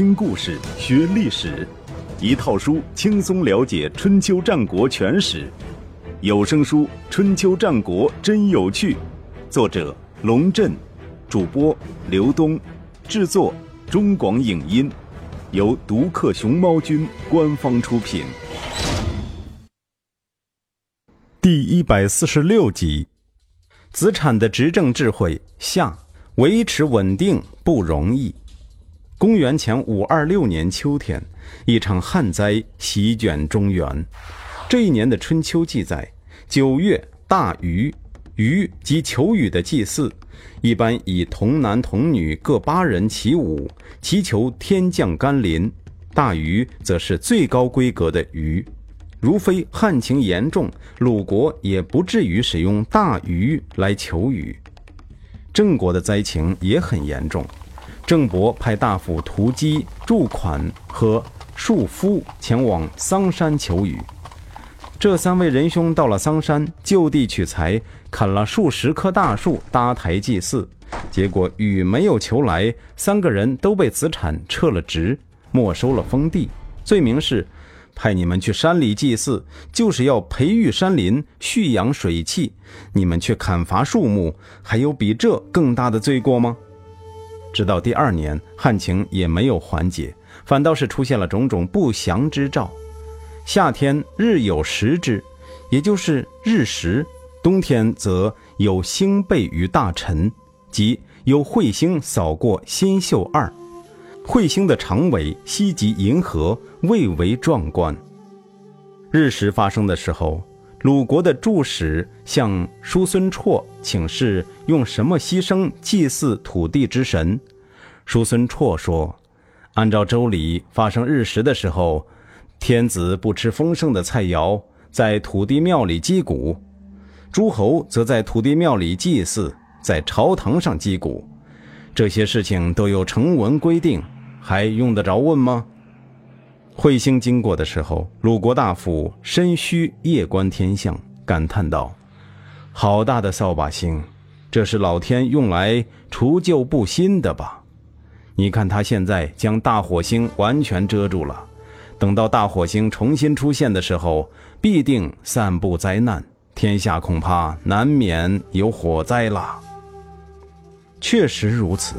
听故事学历史，一套书轻松了解春秋战国全史。有声书《春秋战国真有趣》，作者龙震，主播刘东，制作中广影音，由独克熊猫君官方出品。第一百四十六集，子产的执政智慧下，维持稳定不容易。公元前五二六年秋天，一场旱灾席卷中原。这一年的春秋记载：九月大禹，禹即求雨的祭祀，一般以童男童女各八人起舞，祈求天降甘霖。大禹则是最高规格的禹。如非旱情严重，鲁国也不至于使用大禹来求雨。郑国的灾情也很严重。郑伯派大夫屠鸡、祝款和庶夫前往桑山求雨。这三位仁兄到了桑山，就地取材，砍了数十棵大树搭台祭祀。结果雨没有求来，三个人都被子产撤了职，没收了封地。罪名是派你们去山里祭祀，就是要培育山林、蓄养水气。你们却砍伐树木，还有比这更大的罪过吗？直到第二年，旱情也没有缓解，反倒是出现了种种不祥之兆。夏天日有食之，也就是日食；冬天则有星背于大辰，即有彗星扫过新宿二。彗星的长尾西及银河，蔚为壮观。日食发生的时候。鲁国的助使向叔孙绰请示，用什么牺牲祭祀土地之神？叔孙绰说：“按照周礼，发生日食的时候，天子不吃丰盛的菜肴，在土地庙里击鼓；诸侯则在土地庙里祭祀，在朝堂上击鼓。这些事情都有成文规定，还用得着问吗？”彗星经过的时候，鲁国大夫申须夜观天象，感叹道：“好大的扫把星！这是老天用来除旧布新的吧？你看他现在将大火星完全遮住了，等到大火星重新出现的时候，必定散布灾难，天下恐怕难免有火灾了。”确实如此，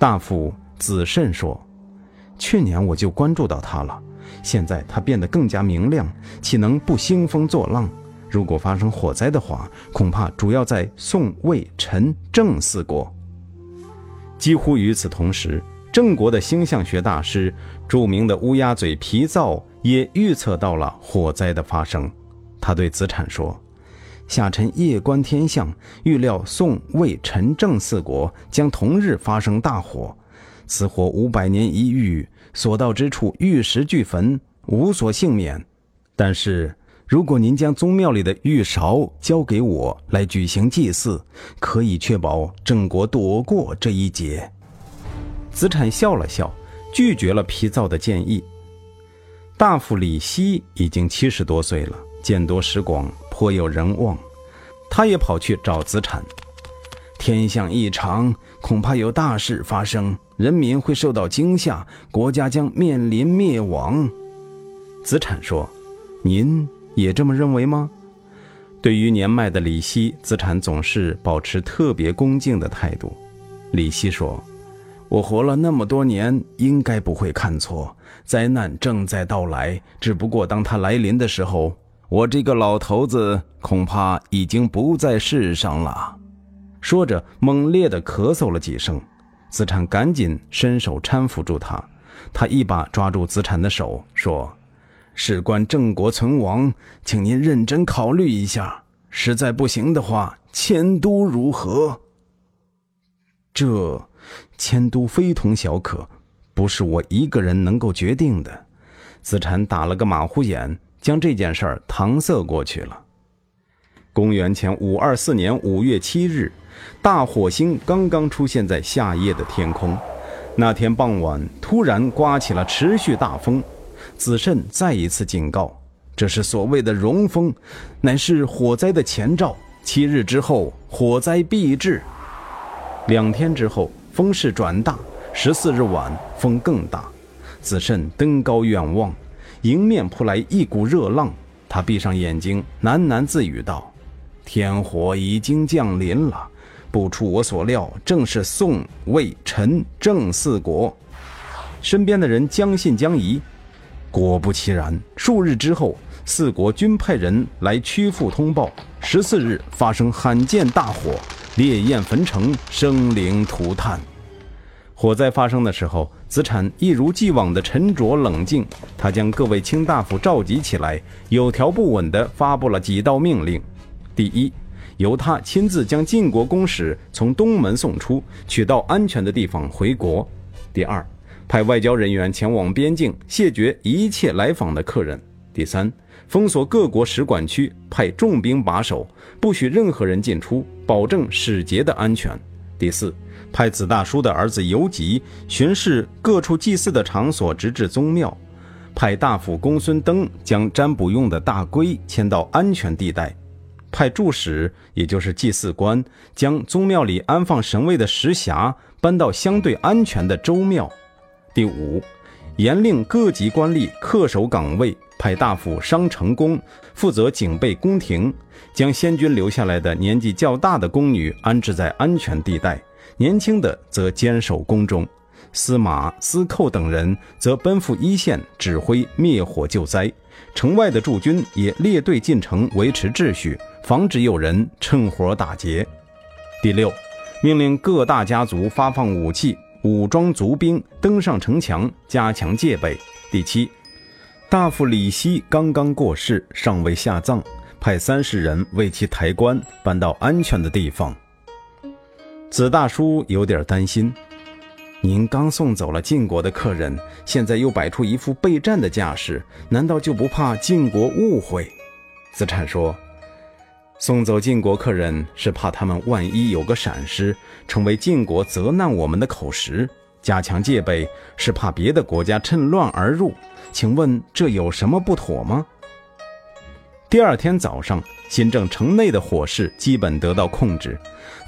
大夫子慎说：“去年我就关注到他了。”现在它变得更加明亮，岂能不兴风作浪？如果发生火灾的话，恐怕主要在宋、魏、陈、郑四国。几乎与此同时，郑国的星象学大师、著名的乌鸦嘴皮燥也预测到了火灾的发生。他对子产说：“下臣夜观天象，预料宋、魏、陈、郑四国将同日发生大火。此火五百年一遇。”所到之处，玉石俱焚，无所幸免。但是，如果您将宗庙里的玉勺交给我来举行祭祀，可以确保郑国躲过这一劫。子产笑了笑，拒绝了皮灶的建议。大夫李希已经七十多岁了，见多识广，颇有人望。他也跑去找子产。天象异常，恐怕有大事发生。人民会受到惊吓，国家将面临灭亡。子产说：“您也这么认为吗？”对于年迈的李希，子产总是保持特别恭敬的态度。李希说：“我活了那么多年，应该不会看错。灾难正在到来，只不过当它来临的时候，我这个老头子恐怕已经不在世上了。”说着，猛烈地咳嗽了几声。子产赶紧伸手搀扶住他，他一把抓住子产的手，说：“事关郑国存亡，请您认真考虑一下。实在不行的话，迁都如何？”这迁都非同小可，不是我一个人能够决定的。子产打了个马虎眼，将这件事儿搪塞过去了。公元前五二四年五月七日。大火星刚刚出现在夏夜的天空，那天傍晚突然刮起了持续大风，子慎再一次警告：这是所谓的融风，乃是火灾的前兆。七日之后，火灾必至。两天之后，风势转大，十四日晚风更大，子慎登高远望，迎面扑来一股热浪。他闭上眼睛，喃喃自语道：“天火已经降临了，不出我所料，正是宋、魏、陈、郑四国。”身边的人将信将疑。果不其然，数日之后，四国均派人来曲阜通报。十四日发生罕见大火，烈焰焚城，生灵涂炭。火灾发生的时候，子产一如既往的沉着冷静。他将各位卿大夫召集起来，有条不紊地发布了几道命令：第一，由他亲自将晋国公使从东门送出，取到安全的地方回国；第二，派外交人员前往边境，谢绝一切来访的客人；第三，封锁各国使馆区，派重兵把守，不许任何人进出，保证使节的安全；第四。派子大叔的儿子游吉巡视各处祭祀的场所，直至宗庙；派大夫公孙登将占卜用的大龟迁到安全地带；派驻使，也就是祭祀官，将宗庙里安放神位的石匣搬到相对安全的周庙。第五，严令各级官吏恪守岗位，派大夫商成功负责警备宫廷，将先君留下来的年纪较大的宫女安置在安全地带。年轻的则坚守宫中，司马、司寇等人则奔赴一线指挥灭火救灾。城外的驻军也列队进城维持秩序，防止有人趁火打劫。第六，命令各大家族发放武器，武装族兵登上城墙，加强戒备。第七，大夫李希刚刚过世，尚未下葬，派三十人为其抬棺，搬到安全的地方。子大叔有点担心，您刚送走了晋国的客人，现在又摆出一副备战的架势，难道就不怕晋国误会？子产说：“送走晋国客人是怕他们万一有个闪失，成为晋国责难我们的口实；加强戒备是怕别的国家趁乱而入。请问这有什么不妥吗？”第二天早上，新郑城内的火势基本得到控制。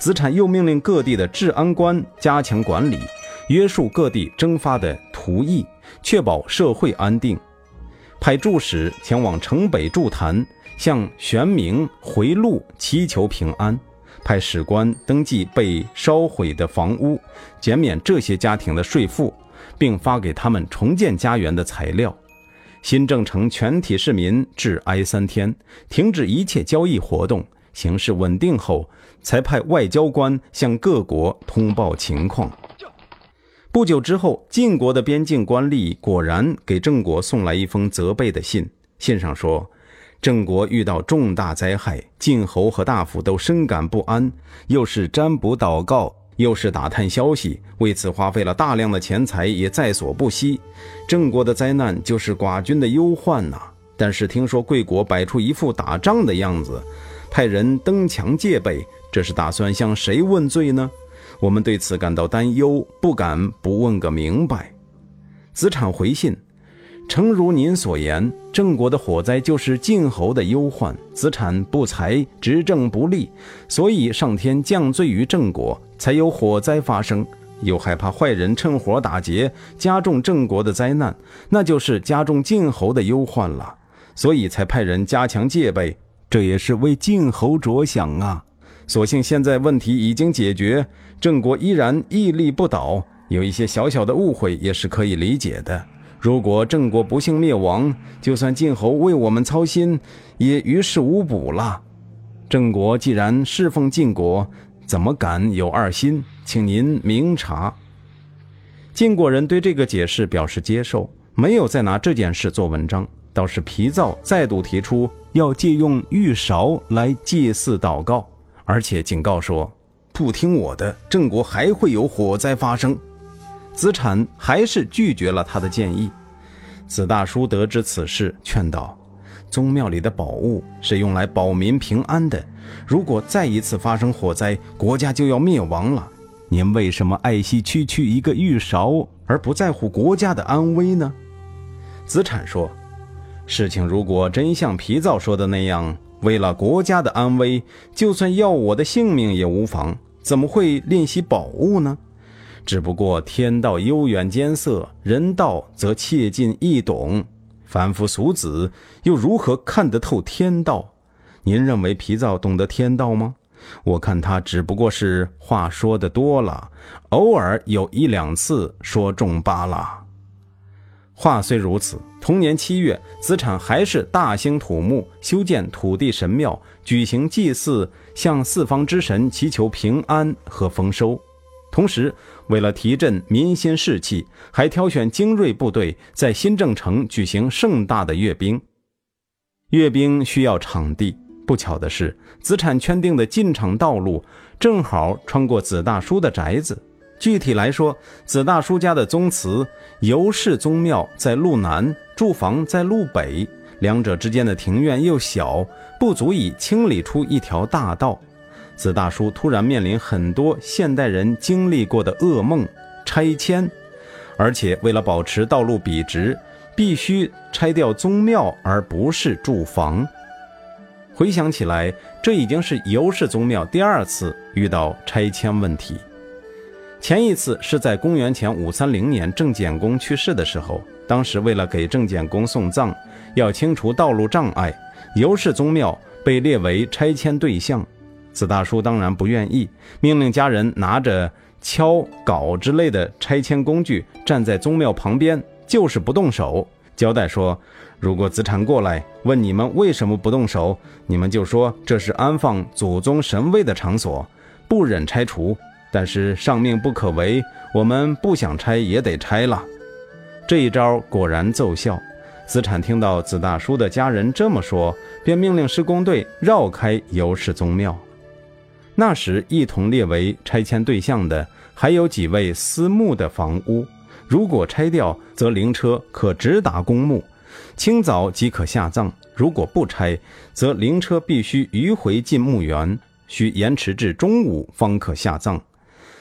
子产又命令各地的治安官加强管理，约束各地征发的徒役，确保社会安定。派助使前往城北筑坛，向玄冥回路祈求平安。派使官登记被烧毁的房屋，减免这些家庭的税赋，并发给他们重建家园的材料。新郑城全体市民致哀三天，停止一切交易活动。形势稳定后，才派外交官向各国通报情况。不久之后，晋国的边境官吏果然给郑国送来一封责备的信。信上说，郑国遇到重大灾害，晋侯和大夫都深感不安，又是占卜祷告。又是打探消息，为此花费了大量的钱财，也在所不惜。郑国的灾难就是寡君的忧患呐。但是听说贵国摆出一副打仗的样子，派人登墙戒备，这是打算向谁问罪呢？我们对此感到担忧，不敢不问个明白。子产回信。诚如您所言，郑国的火灾就是晋侯的忧患，子产不才，执政不力，所以上天降罪于郑国，才有火灾发生。又害怕坏人趁火打劫，加重郑国的灾难，那就是加重晋侯的忧患了，所以才派人加强戒备，这也是为晋侯着想啊。所幸现在问题已经解决，郑国依然屹立不倒，有一些小小的误会也是可以理解的。如果郑国不幸灭亡，就算晋侯为我们操心，也于事无补了。郑国既然侍奉晋国，怎么敢有二心？请您明察。晋国人对这个解释表示接受，没有再拿这件事做文章。倒是皮造再度提出要借用玉勺来祭祀祷告，而且警告说，不听我的，郑国还会有火灾发生。子产还是拒绝了他的建议。子大叔得知此事，劝道：“宗庙里的宝物是用来保民平安的，如果再一次发生火灾，国家就要灭亡了。您为什么爱惜区区一个玉勺，而不在乎国家的安危呢？”子产说：“事情如果真像皮皂说的那样，为了国家的安危，就算要我的性命也无妨，怎么会吝惜宝物呢？”只不过天道悠远艰涩，人道则切近易懂。凡夫俗子又如何看得透天道？您认为皮皂懂得天道吗？我看他只不过是话说的多了，偶尔有一两次说中罢了。话虽如此，同年七月，子产还是大兴土木，修建土地神庙，举行祭祀，向四方之神祈求平安和丰收。同时，为了提振民心士气，还挑选精锐部队在新郑城举行盛大的阅兵。阅兵需要场地，不巧的是，子产圈定的进场道路正好穿过子大叔的宅子。具体来说，子大叔家的宗祠尤氏宗庙在路南，住房在路北，两者之间的庭院又小，不足以清理出一条大道。子大叔突然面临很多现代人经历过的噩梦——拆迁，而且为了保持道路笔直，必须拆掉宗庙，而不是住房。回想起来，这已经是尤氏宗庙第二次遇到拆迁问题。前一次是在公元前五三零年郑简公去世的时候，当时为了给郑简公送葬，要清除道路障碍，尤氏宗庙被列为拆迁对象。子大叔当然不愿意，命令家人拿着锹、镐之类的拆迁工具站在宗庙旁边，就是不动手。交代说，如果子产过来问你们为什么不动手，你们就说这是安放祖宗神位的场所，不忍拆除。但是上命不可违，我们不想拆也得拆了。这一招果然奏效。子产听到子大叔的家人这么说，便命令施工队绕开尤氏宗庙。那时一同列为拆迁对象的还有几位私墓的房屋，如果拆掉，则灵车可直达公墓，清早即可下葬；如果不拆，则灵车必须迂回进墓园，需延迟至中午方可下葬。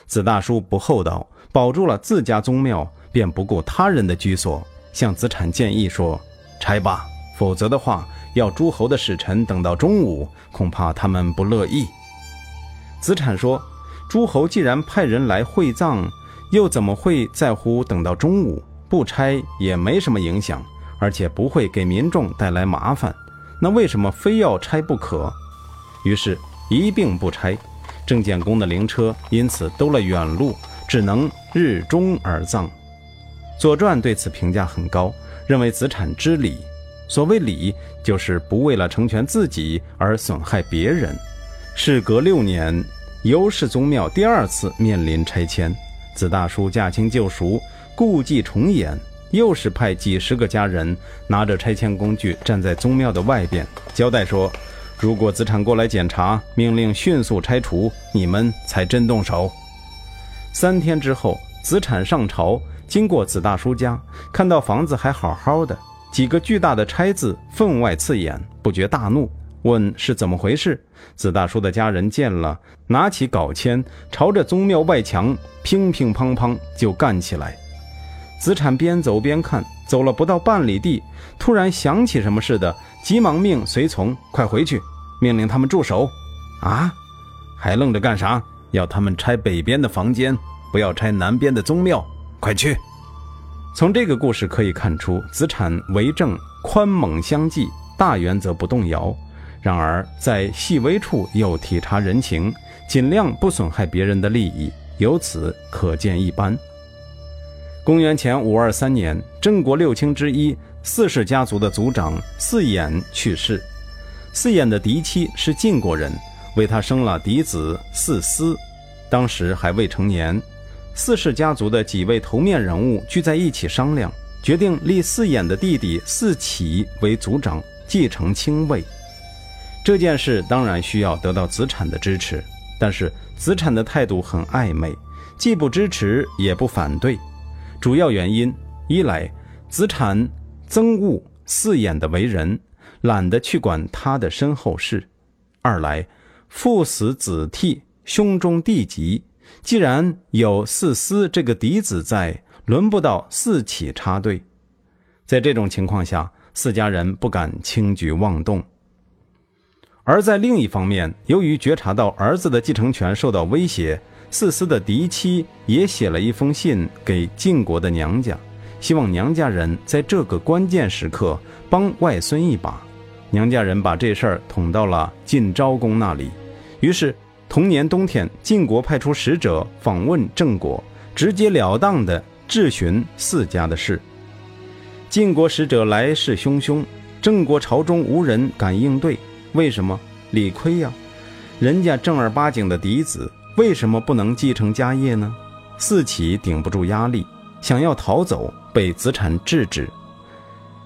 子大叔不厚道，保住了自家宗庙，便不顾他人的居所，向子产建议说：“拆吧，否则的话，要诸侯的使臣等到中午，恐怕他们不乐意。”子产说：“诸侯既然派人来会葬，又怎么会在乎等到中午？不拆也没什么影响，而且不会给民众带来麻烦。那为什么非要拆不可？”于是，一并不拆。郑简公的灵车因此兜了远路，只能日中而葬。《左传》对此评价很高，认为子产知礼。所谓礼，就是不为了成全自己而损害别人。事隔六年，尤氏宗庙第二次面临拆迁，子大叔驾轻就熟，故伎重演，又是派几十个家人拿着拆迁工具站在宗庙的外边，交代说。如果子产过来检查，命令迅速拆除，你们才真动手。三天之后，子产上朝，经过子大叔家，看到房子还好好的，几个巨大的“拆”字分外刺眼，不觉大怒，问是怎么回事。子大叔的家人见了，拿起镐钎，朝着宗庙外墙乒乒乓乓就干起来。子产边走边看，走了不到半里地，突然想起什么似的。急忙命随从快回去，命令他们住手。啊，还愣着干啥？要他们拆北边的房间，不要拆南边的宗庙。快去！从这个故事可以看出，子产为政宽猛相济，大原则不动摇；然而在细微处又体察人情，尽量不损害别人的利益，由此可见一斑。公元前五二三年，郑国六卿之一。四世家族的族长四衍去世，四衍的嫡妻是晋国人，为他生了嫡子四思，当时还未成年。四世家族的几位头面人物聚在一起商量，决定立四衍的弟弟四启为族长，继承卿位。这件事当然需要得到子产的支持，但是子产的态度很暧昧，既不支持也不反对。主要原因一来，子产。憎恶四眼的为人，懒得去管他的身后事；二来父死子替，兄终弟及，既然有四思这个嫡子在，轮不到四启插队。在这种情况下，四家人不敢轻举妄动。而在另一方面，由于觉察到儿子的继承权受到威胁，四思的嫡妻也写了一封信给晋国的娘家，希望娘家人在这个关键时刻帮外孙一把。娘家人把这事儿捅到了晋昭公那里，于是同年冬天，晋国派出使者访问郑国，直截了当地质询四家的事。晋国使者来势汹汹，郑国朝中无人敢应对，为什么？理亏呀，人家正儿八经的嫡子，为什么不能继承家业呢？四起顶不住压力，想要逃走，被子产制止。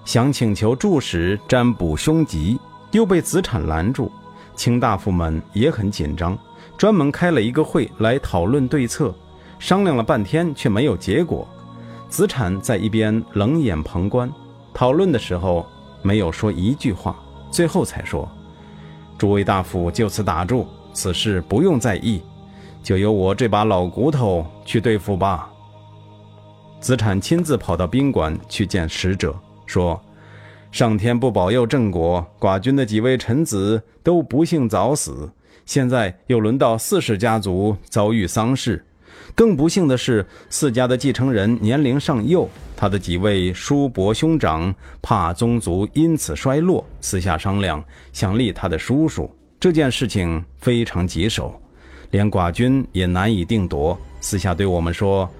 想请求助使占卜凶吉，又被子产拦住。卿大夫们也很紧张，专门开了一个会来讨论对策。商量了半天，却没有结果。子产在一边冷眼旁观。讨论的时候，没有说一句话，最后才说：“诸位大夫就此打住，此事不用在意，就由我这把老骨头去对付吧。”子产亲自跑到宾馆去见使者。说：“上天不保佑郑国，寡君的几位臣子都不幸早死。现在又轮到四世家族遭遇丧事，更不幸的是，四家的继承人年龄尚幼，他的几位叔伯兄长怕宗族因此衰落，私下商量想立他的叔叔。这件事情非常棘手，连寡君也难以定夺。私下对我们说，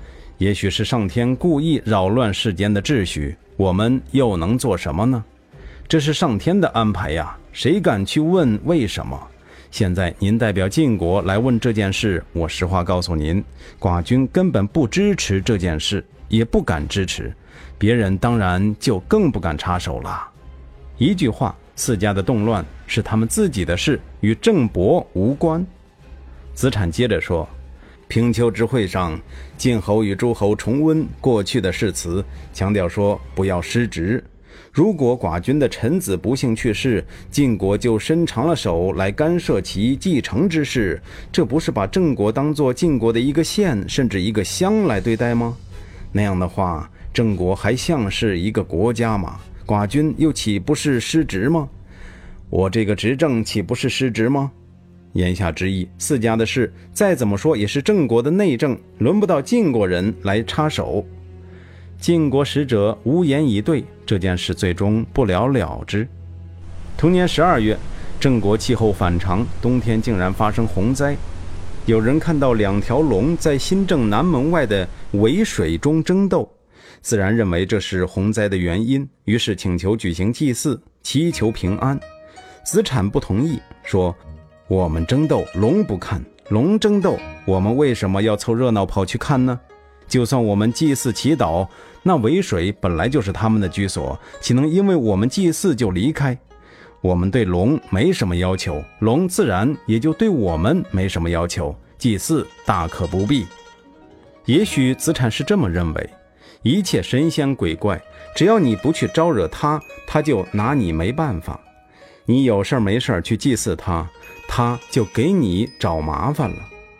也许是上天故意扰乱世间的秩序。”我们又能做什么呢？这是上天的安排呀，谁敢去问为什么？现在您代表晋国来问这件事，我实话告诉您，寡君根本不支持这件事，也不敢支持，别人当然就更不敢插手了。一句话，四家的动乱是他们自己的事，与郑伯无关。子产接着说。平丘之会上，晋侯与诸侯重温过去的誓词，强调说不要失职。如果寡君的臣子不幸去世，晋国就伸长了手来干涉其继承之事，这不是把郑国当做晋国的一个县甚至一个乡来对待吗？那样的话，郑国还像是一个国家吗？寡君又岂不是失职吗？我这个执政岂不是失职吗？言下之意，四家的事再怎么说也是郑国的内政，轮不到晋国人来插手。晋国使者无言以对，这件事最终不了了之。同年十二月，郑国气候反常，冬天竟然发生洪灾。有人看到两条龙在新郑南门外的渭水中争斗，自然认为这是洪灾的原因，于是请求举行祭祀，祈求平安。子产不同意，说。我们争斗，龙不看；龙争斗，我们为什么要凑热闹跑去看呢？就算我们祭祀祈祷，那渭水本来就是他们的居所，岂能因为我们祭祀就离开？我们对龙没什么要求，龙自然也就对我们没什么要求。祭祀大可不必。也许子产是这么认为：一切神仙鬼怪，只要你不去招惹他，他就拿你没办法。你有事没事去祭祀他。他就给你找麻烦了，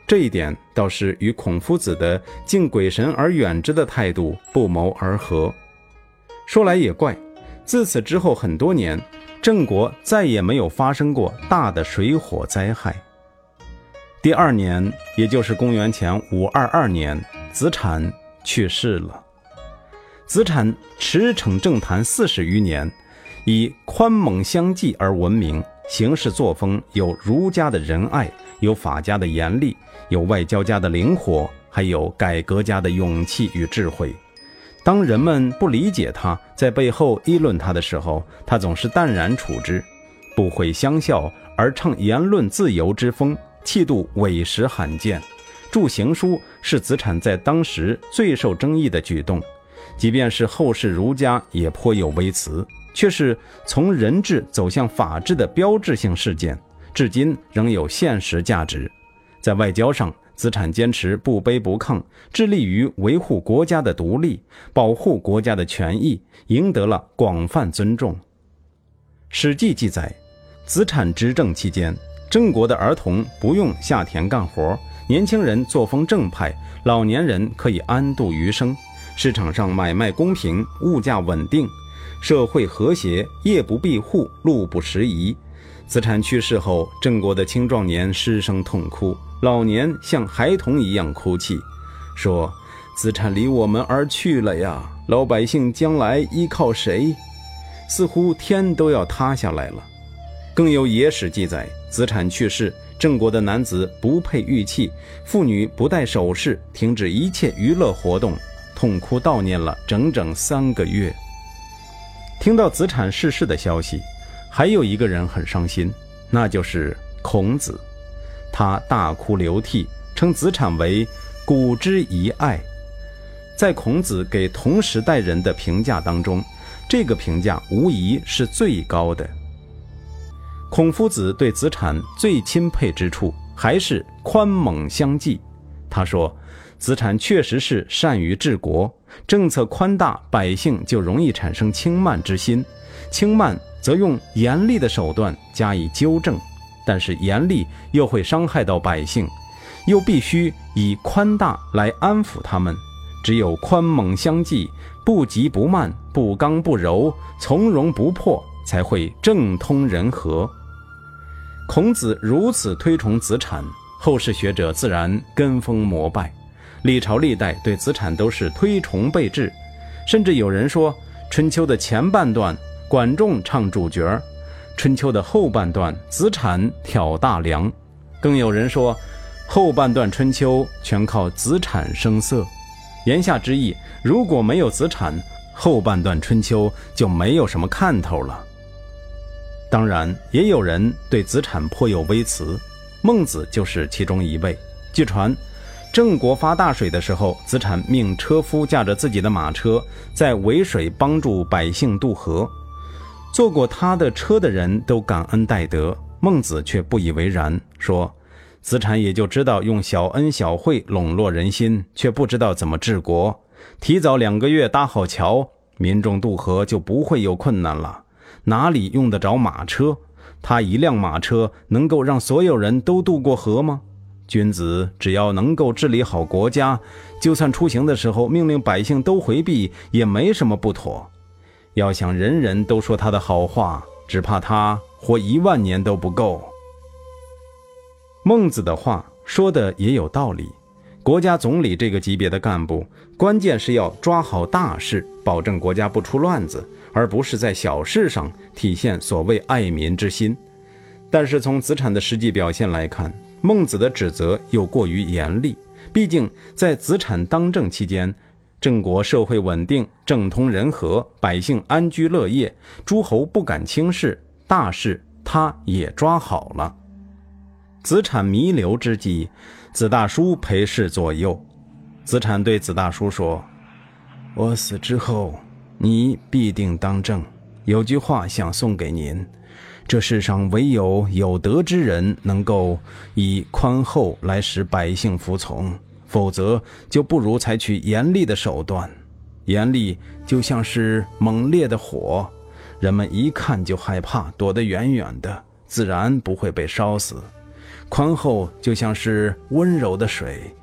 这一点倒是与孔夫子的敬鬼神而远之的态度不谋而合。说来也怪，自此之后很多年，郑国再也没有发生过大的水火灾害。第二年，也就是公元前五二二年，子产去世了。子产驰骋政坛四十余年，以宽猛相济而闻名。行事作风有儒家的仁爱，有法家的严厉，有外交家的灵活，还有改革家的勇气与智慧。当人们不理解他，在背后议论他的时候，他总是淡然处之，不讳相笑，而倡言论自由之风，气度委实罕见。著行书是子产在当时最受争议的举动，即便是后世儒家也颇有微词。却是从人治走向法治的标志性事件，至今仍有现实价值。在外交上，子产坚持不卑不亢，致力于维护国家的独立，保护国家的权益，赢得了广泛尊重。《史记》记载，子产执政期间，郑国的儿童不用下田干活，年轻人作风正派，老年人可以安度余生。市场上买卖公平，物价稳定。社会和谐，夜不闭户，路不拾遗。子产去世后，郑国的青壮年失声痛哭，老年像孩童一样哭泣，说：“资产离我们而去了呀，老百姓将来依靠谁？似乎天都要塌下来了。”更有野史记载，子产去世，郑国的男子不配玉器，妇女不戴首饰，停止一切娱乐活动，痛哭悼念了整整三个月。听到子产逝世的消息，还有一个人很伤心，那就是孔子。他大哭流涕，称子产为“古之遗爱”。在孔子给同时代人的评价当中，这个评价无疑是最高的。孔夫子对子产最钦佩之处，还是宽猛相济。他说：“子产确实是善于治国，政策宽大，百姓就容易产生轻慢之心；轻慢则用严厉的手段加以纠正，但是严厉又会伤害到百姓，又必须以宽大来安抚他们。只有宽猛相济，不急不慢，不刚不柔，从容不迫，才会政通人和。”孔子如此推崇子产，后世学者自然跟风膜拜，历朝历代对子产都是推崇备至，甚至有人说，春秋的前半段管仲唱主角，春秋的后半段子产挑大梁，更有人说，后半段春秋全靠子产声色。言下之意，如果没有子产，后半段春秋就没有什么看头了。当然，也有人对子产颇有微词，孟子就是其中一位。据传，郑国发大水的时候，子产命车夫驾着自己的马车在渭水帮助百姓渡河，坐过他的车的人都感恩戴德。孟子却不以为然，说：“子产也就知道用小恩小惠笼络人心，却不知道怎么治国。提早两个月搭好桥，民众渡河就不会有困难了。”哪里用得着马车？他一辆马车能够让所有人都渡过河吗？君子只要能够治理好国家，就算出行的时候命令百姓都回避，也没什么不妥。要想人人都说他的好话，只怕他活一万年都不够。孟子的话说的也有道理。国家总理这个级别的干部，关键是要抓好大事，保证国家不出乱子。而不是在小事上体现所谓爱民之心，但是从子产的实际表现来看，孟子的指责又过于严厉。毕竟在子产当政期间，郑国社会稳定，政通人和，百姓安居乐业，诸侯不敢轻视，大事他也抓好了。子产弥留之际，子大叔陪侍左右。子产对子大叔说：“我死之后。”你必定当政。有句话想送给您：这世上唯有有德之人能够以宽厚来使百姓服从，否则就不如采取严厉的手段。严厉就像是猛烈的火，人们一看就害怕，躲得远远的，自然不会被烧死；宽厚就像是温柔的水，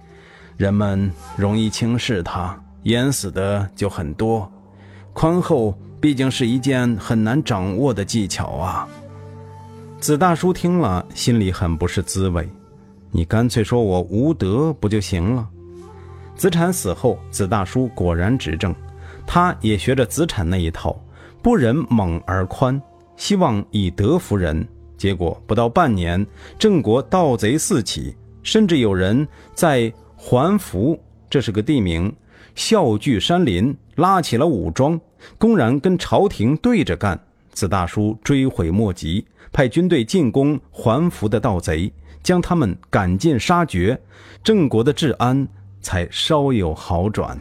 人们容易轻视它，淹死的就很多。宽厚毕竟是一件很难掌握的技巧啊。子大叔听了，心里很不是滋味。你干脆说我无德不就行了？子产死后，子大叔果然执政，他也学着子产那一套，不忍猛而宽，希望以德服人。结果不到半年，郑国盗贼四起，甚至有人在环福，这是个地名，笑聚山林，拉起了武装。公然跟朝廷对着干，子大叔追悔莫及，派军队进攻还服的盗贼，将他们赶尽杀绝，郑国的治安才稍有好转。